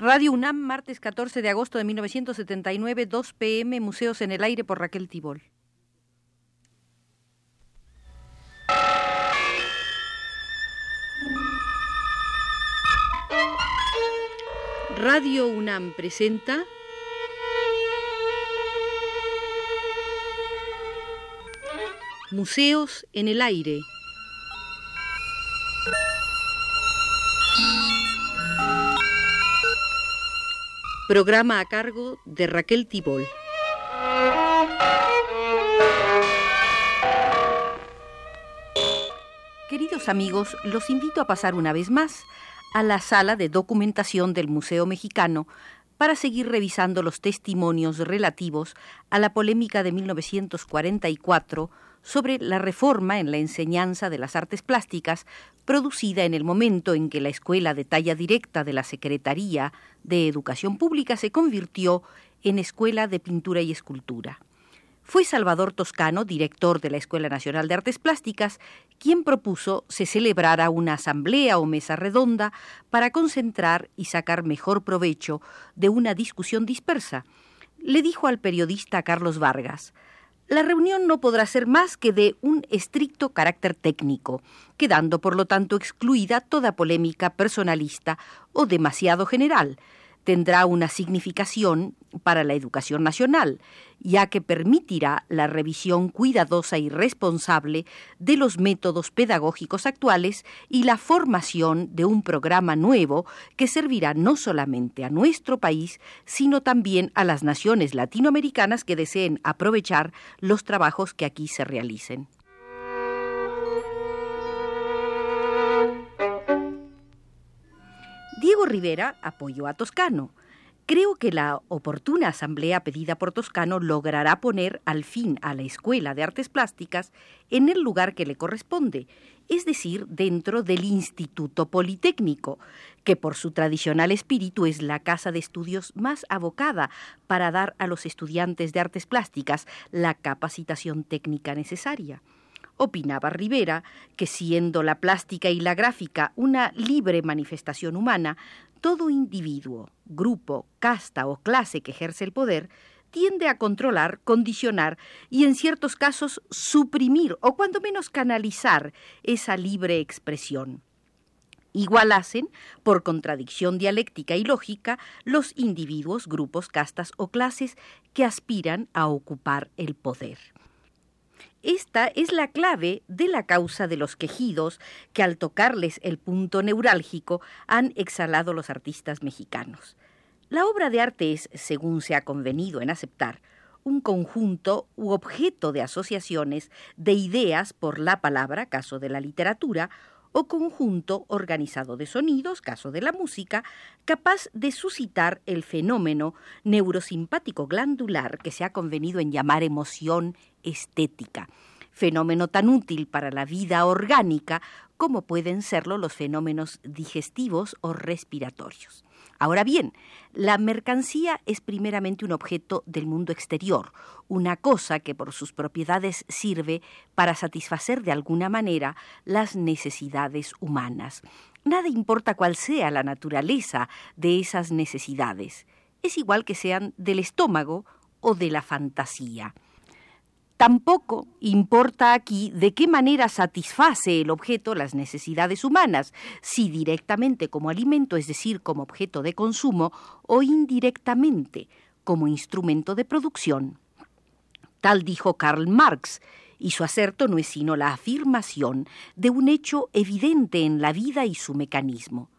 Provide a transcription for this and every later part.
Radio UNAM, martes 14 de agosto de 1979, 2 pm, Museos en el Aire por Raquel Tibol. Radio UNAM presenta Museos en el Aire. Programa a cargo de Raquel Tibol. Queridos amigos, los invito a pasar una vez más a la sala de documentación del Museo Mexicano para seguir revisando los testimonios relativos a la polémica de 1944 sobre la reforma en la enseñanza de las artes plásticas producida en el momento en que la Escuela de Talla Directa de la Secretaría de Educación Pública se convirtió en Escuela de Pintura y Escultura. Fue Salvador Toscano, director de la Escuela Nacional de Artes Plásticas, quien propuso se celebrara una asamblea o mesa redonda para concentrar y sacar mejor provecho de una discusión dispersa. Le dijo al periodista Carlos Vargas, la reunión no podrá ser más que de un estricto carácter técnico, quedando por lo tanto excluida toda polémica personalista o demasiado general, tendrá una significación para la educación nacional, ya que permitirá la revisión cuidadosa y responsable de los métodos pedagógicos actuales y la formación de un programa nuevo que servirá no solamente a nuestro país, sino también a las naciones latinoamericanas que deseen aprovechar los trabajos que aquí se realicen. Diego Rivera apoyó a Toscano. Creo que la oportuna asamblea pedida por Toscano logrará poner al fin a la Escuela de Artes Plásticas en el lugar que le corresponde, es decir, dentro del Instituto Politécnico, que por su tradicional espíritu es la casa de estudios más abocada para dar a los estudiantes de artes plásticas la capacitación técnica necesaria. Opinaba Rivera que siendo la plástica y la gráfica una libre manifestación humana, todo individuo, grupo, casta o clase que ejerce el poder tiende a controlar, condicionar y en ciertos casos suprimir o cuando menos canalizar esa libre expresión. Igual hacen, por contradicción dialéctica y lógica, los individuos, grupos, castas o clases que aspiran a ocupar el poder. Esta es la clave de la causa de los quejidos que al tocarles el punto neurálgico han exhalado los artistas mexicanos. La obra de arte es, según se ha convenido en aceptar, un conjunto u objeto de asociaciones de ideas por la palabra, caso de la literatura, o conjunto organizado de sonidos, caso de la música, capaz de suscitar el fenómeno neurosimpático glandular que se ha convenido en llamar emoción estética, fenómeno tan útil para la vida orgánica como pueden serlo los fenómenos digestivos o respiratorios. Ahora bien, la mercancía es primeramente un objeto del mundo exterior, una cosa que por sus propiedades sirve para satisfacer de alguna manera las necesidades humanas. Nada importa cuál sea la naturaleza de esas necesidades. Es igual que sean del estómago o de la fantasía. Tampoco importa aquí de qué manera satisface el objeto las necesidades humanas, si directamente como alimento, es decir, como objeto de consumo, o indirectamente como instrumento de producción. Tal dijo Karl Marx, y su acerto no es sino la afirmación de un hecho evidente en la vida y su mecanismo.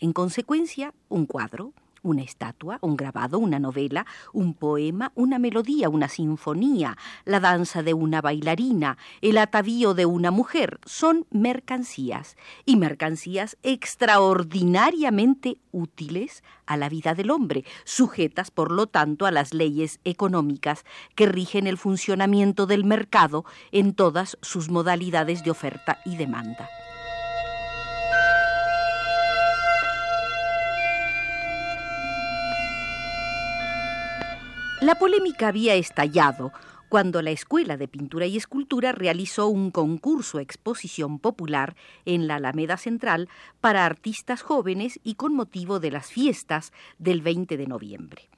En consecuencia, un cuadro, una estatua, un grabado, una novela, un poema, una melodía, una sinfonía, la danza de una bailarina, el atavío de una mujer, son mercancías, y mercancías extraordinariamente útiles a la vida del hombre, sujetas por lo tanto a las leyes económicas que rigen el funcionamiento del mercado en todas sus modalidades de oferta y demanda. La polémica había estallado cuando la Escuela de Pintura y Escultura realizó un concurso exposición popular en la Alameda Central para artistas jóvenes y con motivo de las fiestas del 20 de noviembre.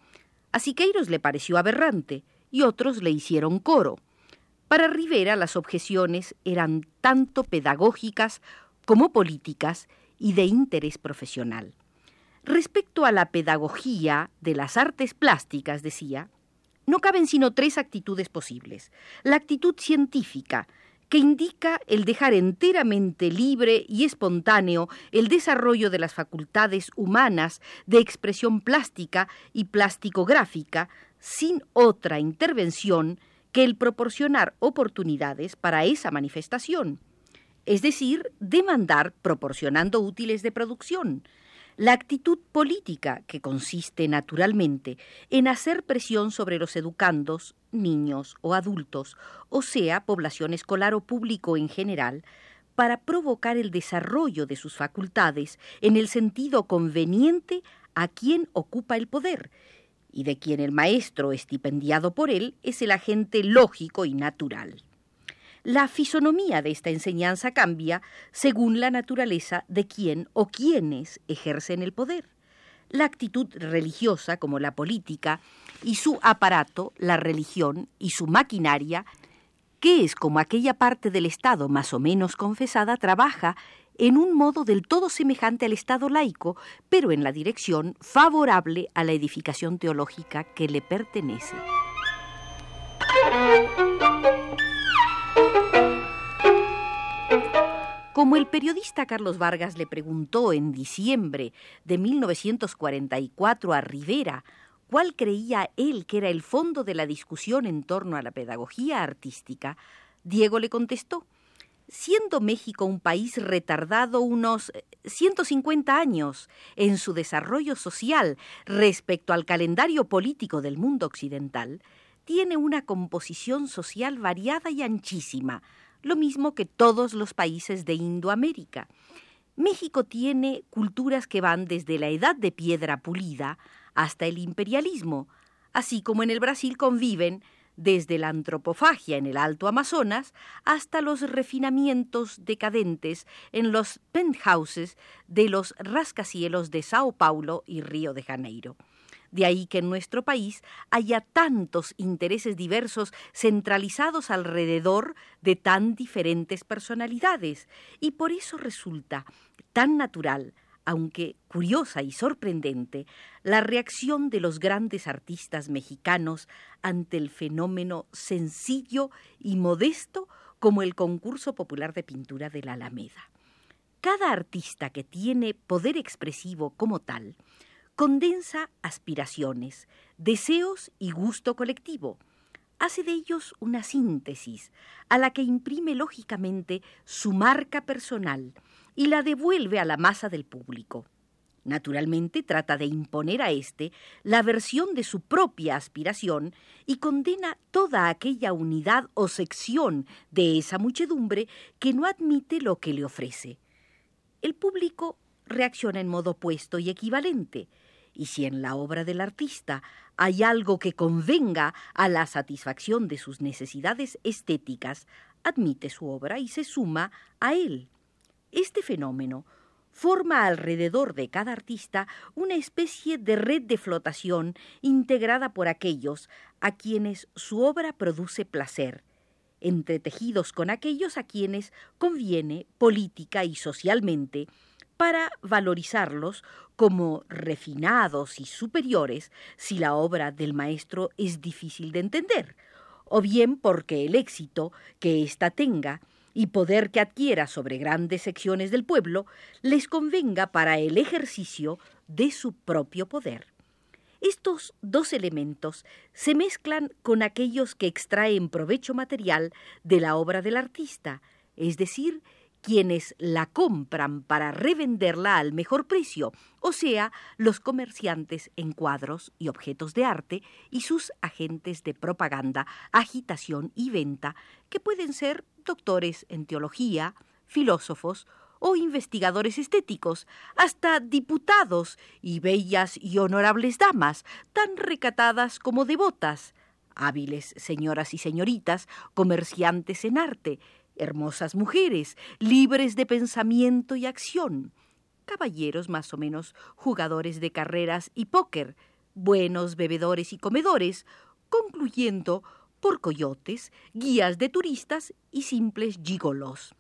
A Siqueiros le pareció aberrante y otros le hicieron coro. Para Rivera las objeciones eran tanto pedagógicas como políticas y de interés profesional. Respecto a la pedagogía de las artes plásticas, decía, no caben sino tres actitudes posibles. La actitud científica, que indica el dejar enteramente libre y espontáneo el desarrollo de las facultades humanas de expresión plástica y plasticográfica, sin otra intervención que el proporcionar oportunidades para esa manifestación, es decir, demandar proporcionando útiles de producción, la actitud política, que consiste naturalmente en hacer presión sobre los educandos, niños o adultos, o sea, población escolar o público en general, para provocar el desarrollo de sus facultades en el sentido conveniente a quien ocupa el poder, y de quien el maestro estipendiado por él es el agente lógico y natural la fisonomía de esta enseñanza cambia según la naturaleza de quien o quienes ejercen el poder. La actitud religiosa, como la política, y su aparato, la religión, y su maquinaria, que es como aquella parte del Estado más o menos confesada, trabaja en un modo del todo semejante al Estado laico, pero en la dirección favorable a la edificación teológica que le pertenece. Como el periodista Carlos Vargas le preguntó en diciembre de 1944 a Rivera cuál creía él que era el fondo de la discusión en torno a la pedagogía artística, Diego le contestó, siendo México un país retardado unos 150 años en su desarrollo social respecto al calendario político del mundo occidental, tiene una composición social variada y anchísima, lo mismo que todos los países de Indoamérica. México tiene culturas que van desde la edad de piedra pulida hasta el imperialismo, así como en el Brasil conviven desde la antropofagia en el Alto Amazonas hasta los refinamientos decadentes en los penthouses de los rascacielos de Sao Paulo y Río de Janeiro. De ahí que en nuestro país haya tantos intereses diversos centralizados alrededor de tan diferentes personalidades, y por eso resulta tan natural, aunque curiosa y sorprendente, la reacción de los grandes artistas mexicanos ante el fenómeno sencillo y modesto como el concurso popular de pintura de la Alameda. Cada artista que tiene poder expresivo como tal, condensa aspiraciones, deseos y gusto colectivo. Hace de ellos una síntesis a la que imprime lógicamente su marca personal y la devuelve a la masa del público. Naturalmente trata de imponer a éste la versión de su propia aspiración y condena toda aquella unidad o sección de esa muchedumbre que no admite lo que le ofrece. El público reacciona en modo opuesto y equivalente, y si en la obra del artista hay algo que convenga a la satisfacción de sus necesidades estéticas, admite su obra y se suma a él. Este fenómeno forma alrededor de cada artista una especie de red de flotación integrada por aquellos a quienes su obra produce placer, entretejidos con aquellos a quienes conviene política y socialmente, para valorizarlos como refinados y superiores si la obra del maestro es difícil de entender, o bien porque el éxito que ésta tenga y poder que adquiera sobre grandes secciones del pueblo les convenga para el ejercicio de su propio poder. Estos dos elementos se mezclan con aquellos que extraen provecho material de la obra del artista, es decir, quienes la compran para revenderla al mejor precio, o sea, los comerciantes en cuadros y objetos de arte y sus agentes de propaganda, agitación y venta, que pueden ser doctores en teología, filósofos o investigadores estéticos, hasta diputados y bellas y honorables damas, tan recatadas como devotas, hábiles señoras y señoritas, comerciantes en arte, hermosas mujeres, libres de pensamiento y acción, caballeros más o menos jugadores de carreras y póker, buenos bebedores y comedores, concluyendo por coyotes, guías de turistas y simples gigolos.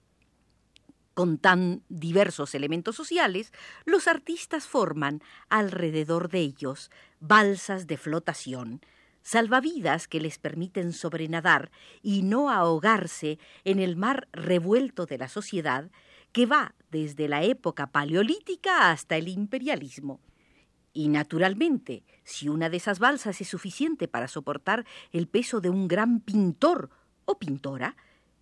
Con tan diversos elementos sociales, los artistas forman alrededor de ellos balsas de flotación, salvavidas que les permiten sobrenadar y no ahogarse en el mar revuelto de la sociedad que va desde la época paleolítica hasta el imperialismo. Y naturalmente, si una de esas balsas es suficiente para soportar el peso de un gran pintor o pintora,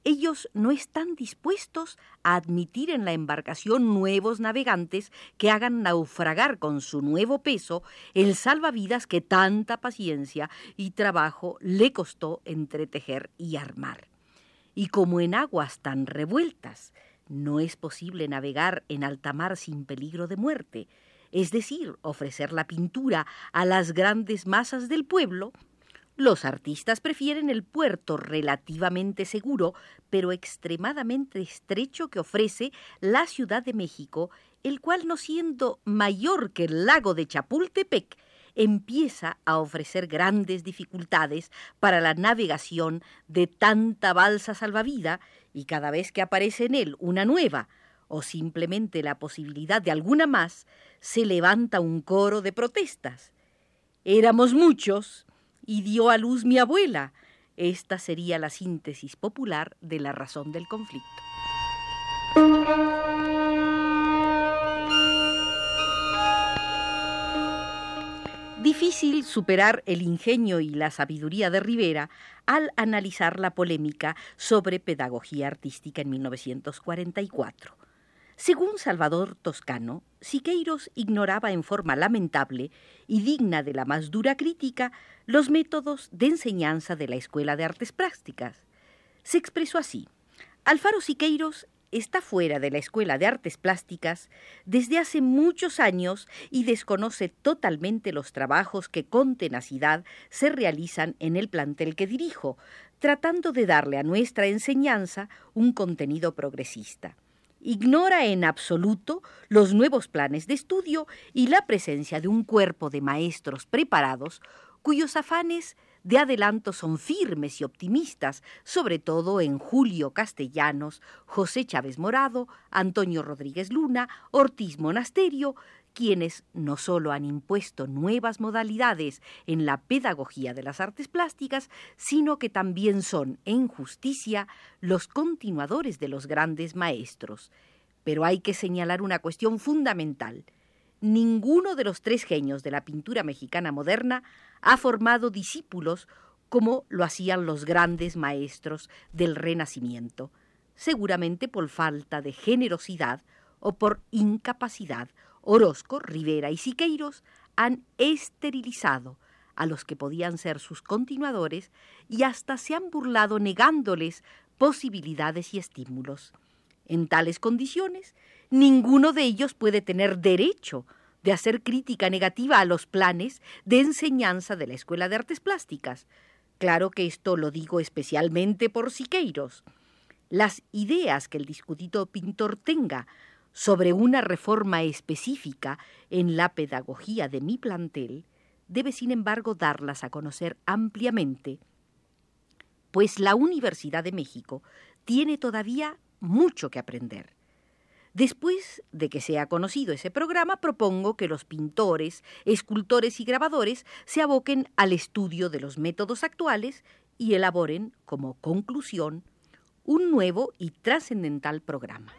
ellos no están dispuestos a admitir en la embarcación nuevos navegantes que hagan naufragar con su nuevo peso el salvavidas que tanta paciencia y trabajo le costó entretejer y armar. Y como en aguas tan revueltas no es posible navegar en alta mar sin peligro de muerte, es decir, ofrecer la pintura a las grandes masas del pueblo, los artistas prefieren el puerto relativamente seguro, pero extremadamente estrecho que ofrece la Ciudad de México, el cual no siendo mayor que el lago de Chapultepec, empieza a ofrecer grandes dificultades para la navegación de tanta balsa salvavida y cada vez que aparece en él una nueva o simplemente la posibilidad de alguna más, se levanta un coro de protestas. Éramos muchos y dio a luz mi abuela. Esta sería la síntesis popular de la razón del conflicto. Difícil superar el ingenio y la sabiduría de Rivera al analizar la polémica sobre pedagogía artística en 1944. Según Salvador Toscano, Siqueiros ignoraba en forma lamentable y digna de la más dura crítica los métodos de enseñanza de la Escuela de Artes Plásticas. Se expresó así: Alfaro Siqueiros está fuera de la Escuela de Artes Plásticas desde hace muchos años y desconoce totalmente los trabajos que con tenacidad se realizan en el plantel que dirijo, tratando de darle a nuestra enseñanza un contenido progresista ignora en absoluto los nuevos planes de estudio y la presencia de un cuerpo de maestros preparados cuyos afanes de adelanto son firmes y optimistas, sobre todo en Julio Castellanos, José Chávez Morado, Antonio Rodríguez Luna, Ortiz Monasterio, quienes no solo han impuesto nuevas modalidades en la pedagogía de las artes plásticas, sino que también son, en justicia, los continuadores de los grandes maestros. Pero hay que señalar una cuestión fundamental. Ninguno de los tres genios de la pintura mexicana moderna ha formado discípulos como lo hacían los grandes maestros del Renacimiento, seguramente por falta de generosidad o por incapacidad Orozco, Rivera y Siqueiros han esterilizado a los que podían ser sus continuadores y hasta se han burlado negándoles posibilidades y estímulos. En tales condiciones, ninguno de ellos puede tener derecho de hacer crítica negativa a los planes de enseñanza de la Escuela de Artes Plásticas. Claro que esto lo digo especialmente por Siqueiros. Las ideas que el discutido pintor tenga sobre una reforma específica en la pedagogía de mi plantel, debe sin embargo darlas a conocer ampliamente, pues la Universidad de México tiene todavía mucho que aprender. Después de que sea conocido ese programa, propongo que los pintores, escultores y grabadores se aboquen al estudio de los métodos actuales y elaboren, como conclusión, un nuevo y trascendental programa.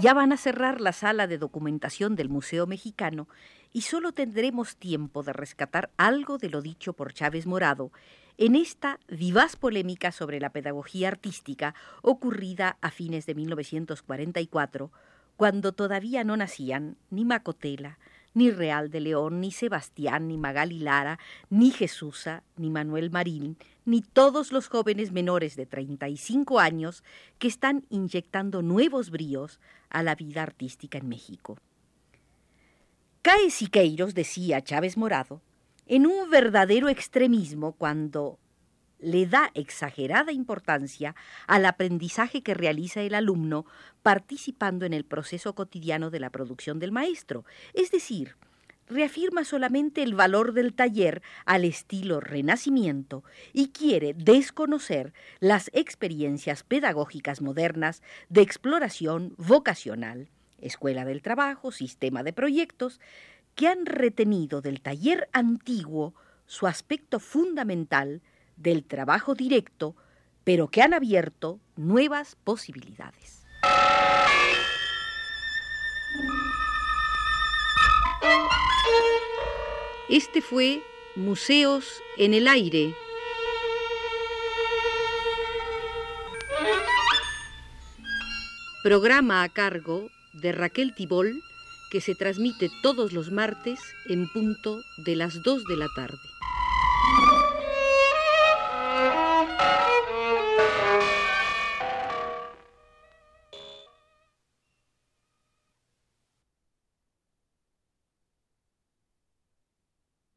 Ya van a cerrar la sala de documentación del Museo Mexicano y solo tendremos tiempo de rescatar algo de lo dicho por Chávez Morado en esta vivaz polémica sobre la pedagogía artística ocurrida a fines de 1944, cuando todavía no nacían ni Macotela, ni Real de León, ni Sebastián, ni Magali Lara, ni Jesusa, ni Manuel Marín, ni todos los jóvenes menores de 35 años que están inyectando nuevos bríos a la vida artística en México. Cae Siqueiros, decía Chávez Morado, en un verdadero extremismo cuando le da exagerada importancia al aprendizaje que realiza el alumno participando en el proceso cotidiano de la producción del maestro, es decir, reafirma solamente el valor del taller al estilo renacimiento y quiere desconocer las experiencias pedagógicas modernas de exploración vocacional, escuela del trabajo, sistema de proyectos, que han retenido del taller antiguo su aspecto fundamental del trabajo directo, pero que han abierto nuevas posibilidades. Este fue Museos en el Aire. Programa a cargo de Raquel Tibol que se transmite todos los martes en punto de las 2 de la tarde.